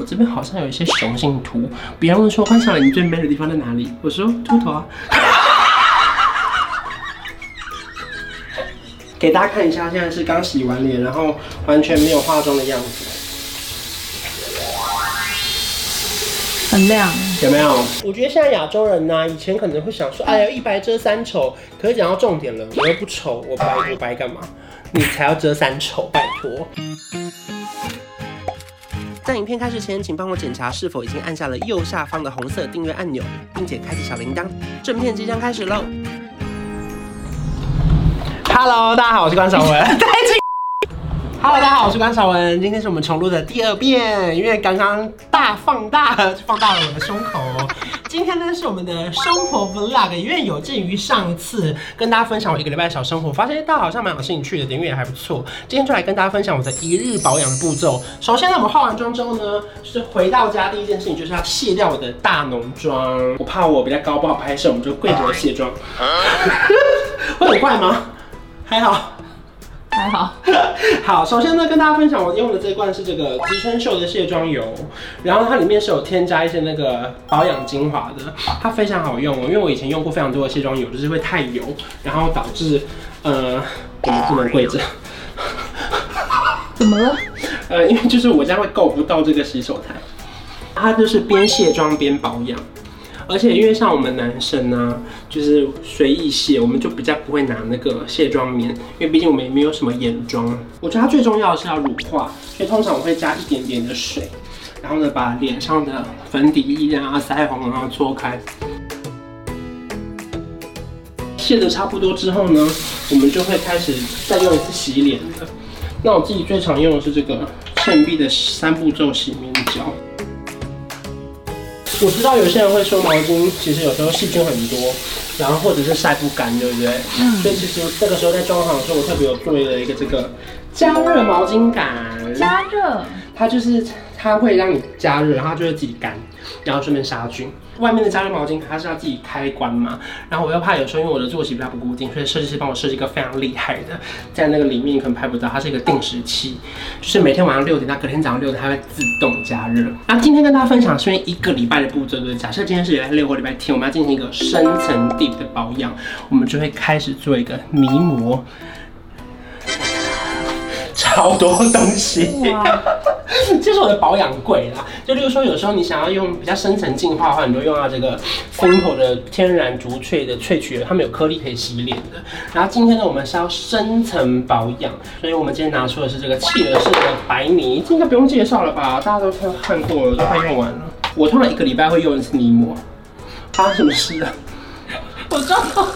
我这边好像有一些雄性秃，别人问说关韶文你最 man 的地方在哪里？我说秃头啊。给大家看一下，现在是刚洗完脸，然后完全没有化妆的样子，很亮，有没有？我觉得现在亚洲人呢、啊，以前可能会想说，哎呀，一白遮三丑，可是讲到重点了，我又不丑，我白我白干嘛？你才要遮三丑，拜托。在影片开始前，请帮我检查是否已经按下了右下方的红色订阅按钮，并且开启小铃铛。正片即将开始喽！Hello，大家好，我是关韶文。Hello，大家好，我是关韶文。今天是我们重录的第二遍，因为刚刚大放大放大了我的胸口。今天呢是我们的生活 Vlog，因为有鉴于上一次跟大家分享我一个礼拜的小生活，发现大家好像蛮有兴趣的，点阅也还不错。今天就来跟大家分享我的一日保养步骤。首先呢，我们化完妆之后呢，是回到家第一件事情就是要卸掉我的大浓妆。我怕我比较高不好拍摄，我们就跪着卸妆。会很怪吗？还好，还好。好，首先呢，跟大家分享我用的这一罐是这个植村秀的卸妆油，然后它里面是有添加一些那个保养精华的，它非常好用哦。因为我以前用过非常多的卸妆油，就是会太油，然后导致呃我们不能跪着。怎么了？呃，因为就是我家会够不到这个洗手台，它就是边卸妆边保养。而且因为像我们男生呢、就是随意卸，我们就比较不会拿那个卸妆棉，因为毕竟我们也没有什么眼妆。我觉得它最重要的是要乳化，所以通常我会加一点点的水，然后呢把脸上的粉底液啊、腮红啊搓开。卸的差不多之后呢，我们就会开始再用一次洗脸的。那我自己最常用的是这个倩碧的三步骤洗面胶。我知道有些人会说毛巾其实有时候细菌很多，然后或者是晒不干，对不对？嗯。所以其实这个时候在装潢的时候，我特别有注意了一个这个加热毛巾杆。加热。它就是它会让你加热，然后它就会自己干，然后顺便杀菌。外面的加热毛巾它是要自己开关嘛，然后我又怕有时候因为我的作息比较不固定，所以设计师帮我设计一个非常厉害的，在那个里面你可能拍不到，它是一个定时器，就是每天晚上六点到隔天早上六点它会自动加热。那今天跟大家分享是因为一个礼拜的步骤，就是假设今天是礼拜六或礼拜天，我们要进行一个深层 deep 的保养，我们就会开始做一个泥膜。超多东西，这是我的保养柜啦。就例如说，有时候你想要用比较深层净化的话，你就用到这个 Simple 的天然竹萃的萃取，它们有颗粒可以洗脸的。然后今天呢，我们是要深层保养，所以我们今天拿出的是这个企鹅式的白泥，这应该不用介绍了吧？大家都看看过了，都快用完了。我通常一个礼拜会用一次泥膜，发生什么事啊？我撞到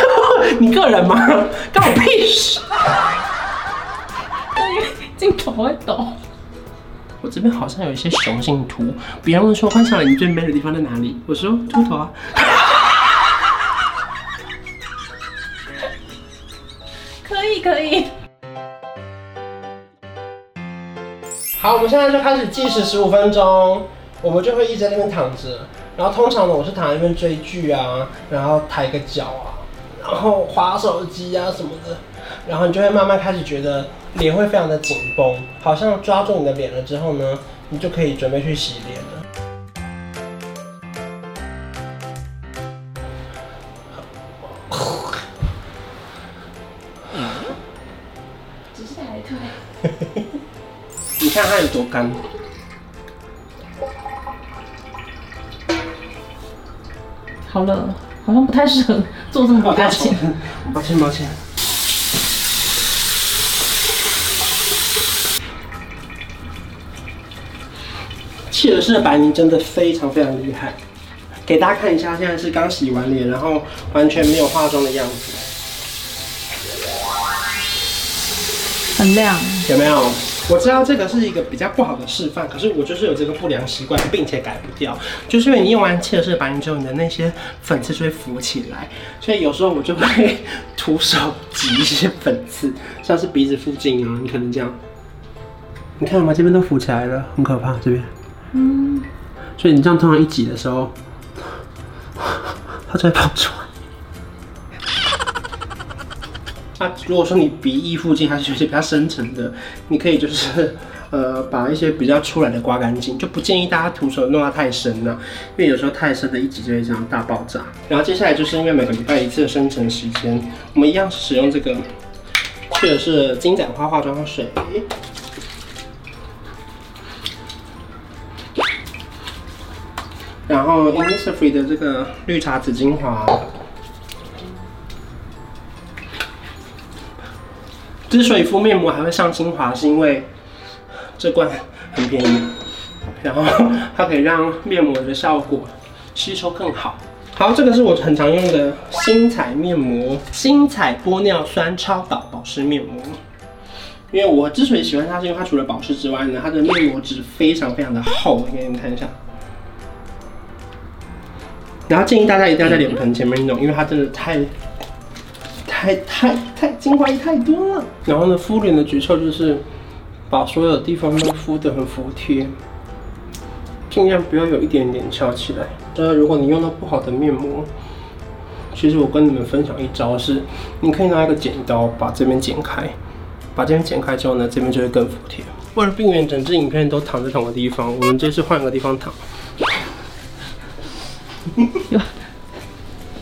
你个人吗？关我屁事！镜头会抖。我这边好像有一些雄性秃，别人问说关韶文你最 man 的地方在哪里？我说秃头啊。可以可以。好，我们现在就开始计时十五分钟，我们就会一直在那边躺着。然后通常呢，我是躺在那边追剧啊，然后抬个脚啊，然后滑手机啊什么的，然后你就会慢慢开始觉得。脸会非常的紧绷，好像抓住你的脸了之后呢，你就可以准备去洗脸了。直下来退。你看它有多干。好了，好像不太适合做这么多事情。抱歉，抱歉。企鹅式的白泥真的非常非常厉害，给大家看一下，现在是刚洗完脸，然后完全没有化妆的样子，很亮，有没有？我知道这个是一个比较不好的示范，可是我就是有这个不良习惯，并且改不掉，就是因为你用完企鹅式的白泥之后，你的那些粉刺就会浮起来，所以有时候我就会徒手挤一些粉刺，像是鼻子附近啊，你可能这样，你看吗？这边都浮起来了，很可怕，这边。所以你这样通常一挤的时候，它就会跑出来。那如果说你鼻翼附近还是有些比较深层的，你可以就是 呃，把一些比较出来的刮干净，就不建议大家徒手弄到太深了，因为有时候太深的一挤就会这样大爆炸。然后接下来就是因为每个礼拜一次的生成时间，我们一样使用这个，去的是金盏花化妆水。然后 Innisfree 的这个绿茶籽精华，之所以敷面膜还会上精华，是因为这罐很便宜，然后它可以让面膜的效果吸收更好。好，这个是我很常用的星彩面膜，星彩玻尿酸超导保湿面膜。因为我之所以喜欢它，是因为它除了保湿之外呢，它的面膜纸非常非常的厚，给你们看一下。然后建议大家一定要在脸盆前面弄，因为它真的太、太、太、太精华液太多了。然后呢，敷脸的诀窍就是把所有地方都敷得很服帖，尽量不要有一点点翘起来。当然，如果你用到不好的面膜，其实我跟你们分享一招是，你可以拿一个剪刀把这边剪开，把这边剪开之后呢，这边就会更服帖。为了避免整支影片都躺在同个地方，我们这次换个地方躺。有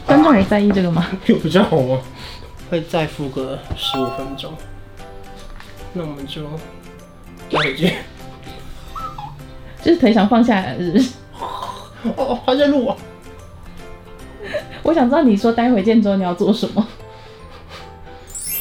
观众也在意这个吗？有比较好吗？会再敷个十五分钟。那我们就待会见。就是腿想放下来，是不是？哦，还在录啊！我想知道你说待会见之后你要做什么。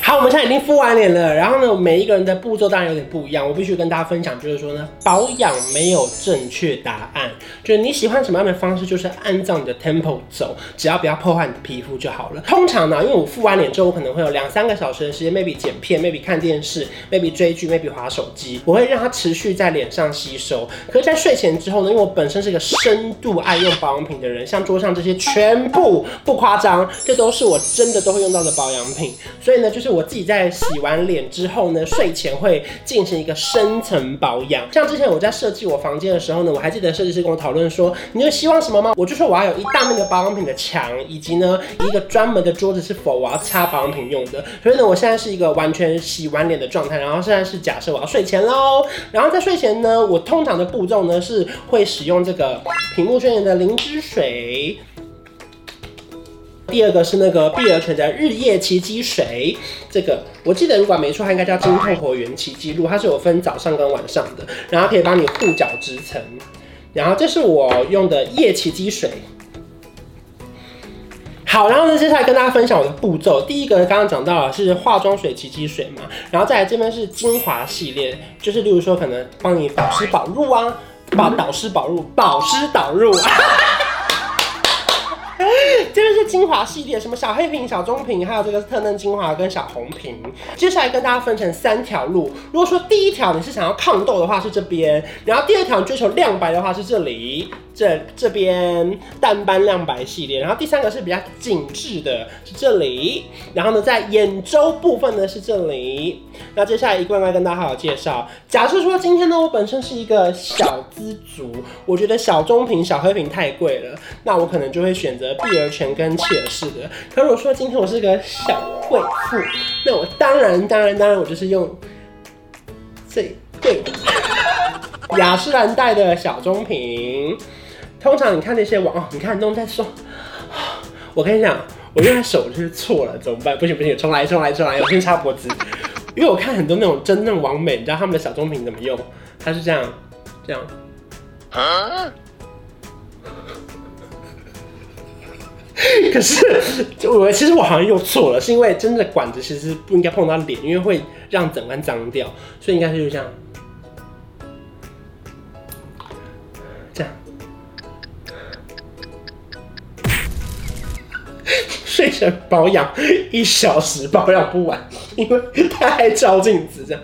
好，我们现在已经敷完脸了，然后呢，每一个人的步骤当然有点不一样。我必须跟大家分享，就是说呢，保养没有正确答案，就是你喜欢什么样的方式，就是按照你的 tempo 走，只要不要破坏你的皮肤就好了。通常呢，因为我敷完脸之后，我可能会有两三个小时的时间，maybe 剪片，maybe 看电视，maybe 追剧，maybe 滑手机，我会让它持续在脸上吸收。可是，在睡前之后呢，因为我本身是一个深度爱用保养品的人，像桌上这些全部不夸张，这都是我真的都会用到的保养品，所以呢，就是我。我自己在洗完脸之后呢，睡前会进行一个深层保养。像之前我在设计我房间的时候呢，我还记得设计师跟我讨论说，你有希望什么吗？我就说我要有一大面的保养品的墙，以及呢一个专门的桌子是否我要擦保养品用的。所以呢，我现在是一个完全洗完脸的状态。然后现在是假设我要睡前喽。然后在睡前呢，我通常的步骤呢是会使用这个屏幕宣言的灵芝水。第二个是那个碧螺泉的日夜奇迹水，这个我记得如果没错，它应该叫金透活源奇迹露，它是有分早上跟晚上的，然后可以帮你护角质层。然后这是我用的夜奇迹水。好，然后呢，接下来跟大家分享我的步骤。第一个刚刚讲到了是化妆水奇迹水嘛，然后再来这边是精华系列，就是例如说可能帮你保湿保入啊，保导湿保入，保湿导入。精华系列，什么小黑瓶、小棕瓶，还有这个特嫩精华跟小红瓶。接下来跟大家分成三条路。如果说第一条你是想要抗痘的话是这边，然后第二条追求亮白的话是这里。这这边淡斑亮白系列，然后第三个是比较紧致的，是这里，然后呢，在眼周部分呢是这里。那接下来一罐罐跟大家好好介绍。假设说今天呢，我本身是一个小资族，我觉得小中瓶、小黑瓶太贵了，那我可能就会选择碧螺泉跟契尔氏的。可如果说今天我是个小贵妇，那我当然当然当然我就是用最贵的雅诗兰黛的小中瓶。通常你看那些网哦，你看都在说，我跟你讲，我用的手就是错了，怎么办？不行不行，重来重来重来，我先擦脖子。因为我看很多那种真正完美，你知道他们的小棕瓶怎么用？它是这样，这样。啊？可是我其实我好像又错了，是因为真的管子其实不应该碰到脸，因为会让整罐脏掉，所以应该是就这样。睡前保养一小时保养不完，因为太照镜子这样。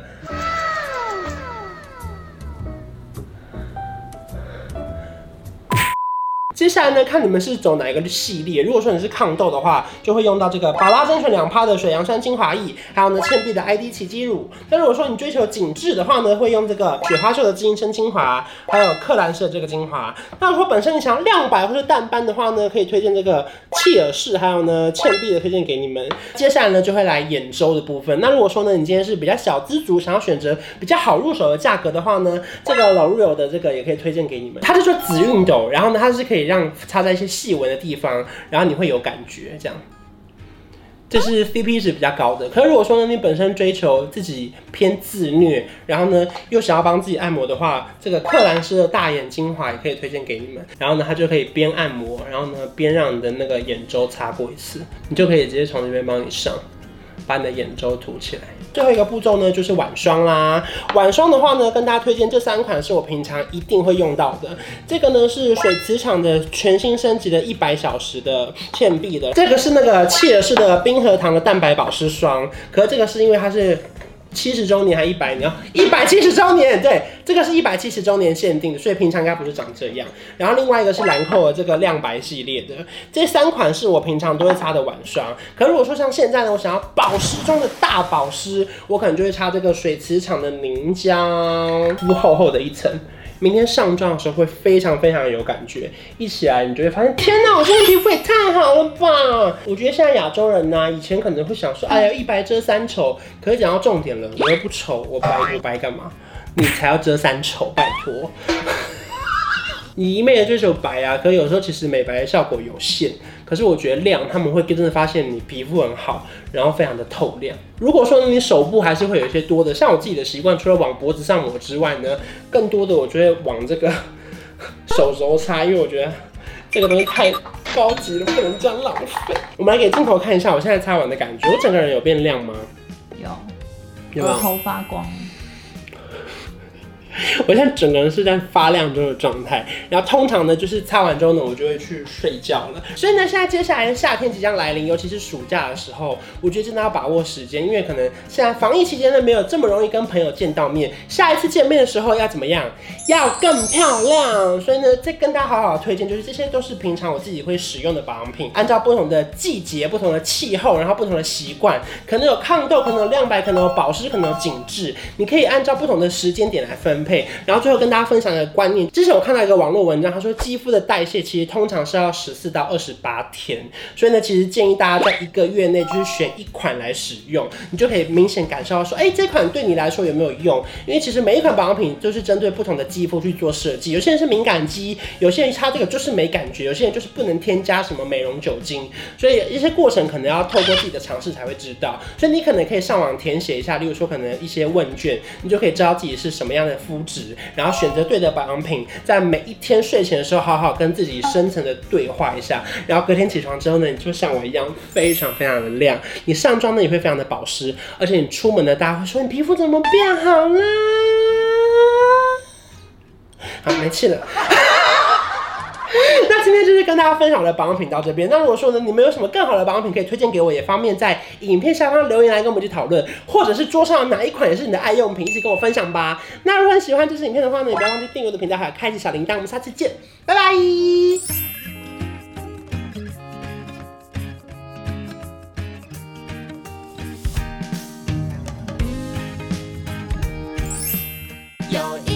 接下来呢，看你们是走哪一个系列。如果说你是抗痘的话，就会用到这个宝拉珍泉两趴的水杨酸精华液，还有呢倩碧的 ID 奇迹乳。那如果说你追求紧致的话呢，会用这个雪花秀的滋阴生精华，还有克兰氏的这个精华。那如果本身你想要亮白或是淡斑的话呢，可以推荐这个契尔氏，还有呢倩碧的推荐给你们。接下来呢，就会来眼周的部分。那如果说呢，你今天是比较小资族，想要选择比较好入手的价格的话呢，这个 L'Oreal 的这个也可以推荐给你们。它是说紫熨斗，然后呢，它是可以让擦在一些。细纹的地方，然后你会有感觉，这样，这是 CP 值比较高的。可是如果说呢，你本身追求自己偏自虐，然后呢又想要帮自己按摩的话，这个克兰诗的大眼精华也可以推荐给你们。然后呢，它就可以边按摩，然后呢边让你的那个眼周擦过一次，你就可以直接从这边帮你上，把你的眼周涂起来。最后一个步骤呢，就是晚霜啦。晚霜的话呢，跟大家推荐这三款是我平常一定会用到的。这个呢是水磁场的全新升级的一百小时的倩碧的，这个是那个契尔氏的冰河糖的蛋白保湿霜。可是这个是因为它是。七十周年还一百年？一百七十周年，对，这个是一百七十周年限定的，所以平常应该不是长这样。然后另外一个是兰蔻的这个亮白系列的，这三款是我平常都会擦的晚霜。可如果说像现在呢，我想要保湿中的大保湿，我可能就会擦这个水磁场的凝胶，敷厚厚的一层。明天上妆的时候会非常非常有感觉，一起来你就会发现，天哪，我现在皮肤也太好了吧！我觉得现在亚洲人呢、以前可能会想说，哎呀，一白遮三丑，可是讲到重点了，我又不丑，我白我白干嘛？你才要遮三丑，拜托。你一昧的追求白啊，可是有时候其实美白的效果有限。可是我觉得亮，他们会真的发现你皮肤很好，然后非常的透亮。如果说你手部还是会有一些多的，像我自己的习惯，除了往脖子上抹之外呢，更多的我就会往这个 手肘擦，因为我觉得这个东西太高级了，不能这样浪费。我们来给镜头看一下我现在擦完的感觉，我整个人有变亮吗？有，有头发光。我现在整个人是在发亮中的状态，然后通常呢，就是擦完之后呢，我就会去睡觉了。所以呢，现在接下来夏天即将来临，尤其是暑假的时候，我觉得真的要把握时间，因为可能现在防疫期间呢，没有这么容易跟朋友见到面。下一次见面的时候要怎么样？要更漂亮。所以呢，再跟大家好好推荐，就是这些都是平常我自己会使用的保养品，按照不同的季节、不同的气候，然后不同的习惯，可能有抗痘，可能有亮白，可能有保湿，可能有紧致，你可以按照不同的时间点来分。配，然后最后跟大家分享一个观念。之前我看到一个网络文章，他说肌肤的代谢其实通常是要十四到二十八天，所以呢，其实建议大家在一个月内就是选一款来使用，你就可以明显感受到说，哎，这款对你来说有没有用？因为其实每一款保养品都是针对不同的肌肤去做设计，有些人是敏感肌，有些人擦这个就是没感觉，有些人就是不能添加什么美容酒精，所以一些过程可能要透过自己的尝试才会知道。所以你可能可以上网填写一下，例如说可能一些问卷，你就可以知道自己是什么样的肤。质然后选择对的保养品，在每一天睡前的时候，好好跟自己深层的对话一下，然后隔天起床之后呢，你就像我一样，非常非常的亮。你上妆呢也会非常的保湿，而且你出门呢，大家会说你皮肤怎么变好了？好，没气了。跟大家分享的保养品到这边。那如果说呢，你们有什么更好的保养品可以推荐给我，也方便在影片下方留言来跟我们去讨论，或者是桌上哪一款也是你的爱用品，一起跟我分享吧。那如果你喜欢这支影片的话呢，也不要忘记订阅我的频道，还有开启小铃铛。我们下次见，拜拜。有一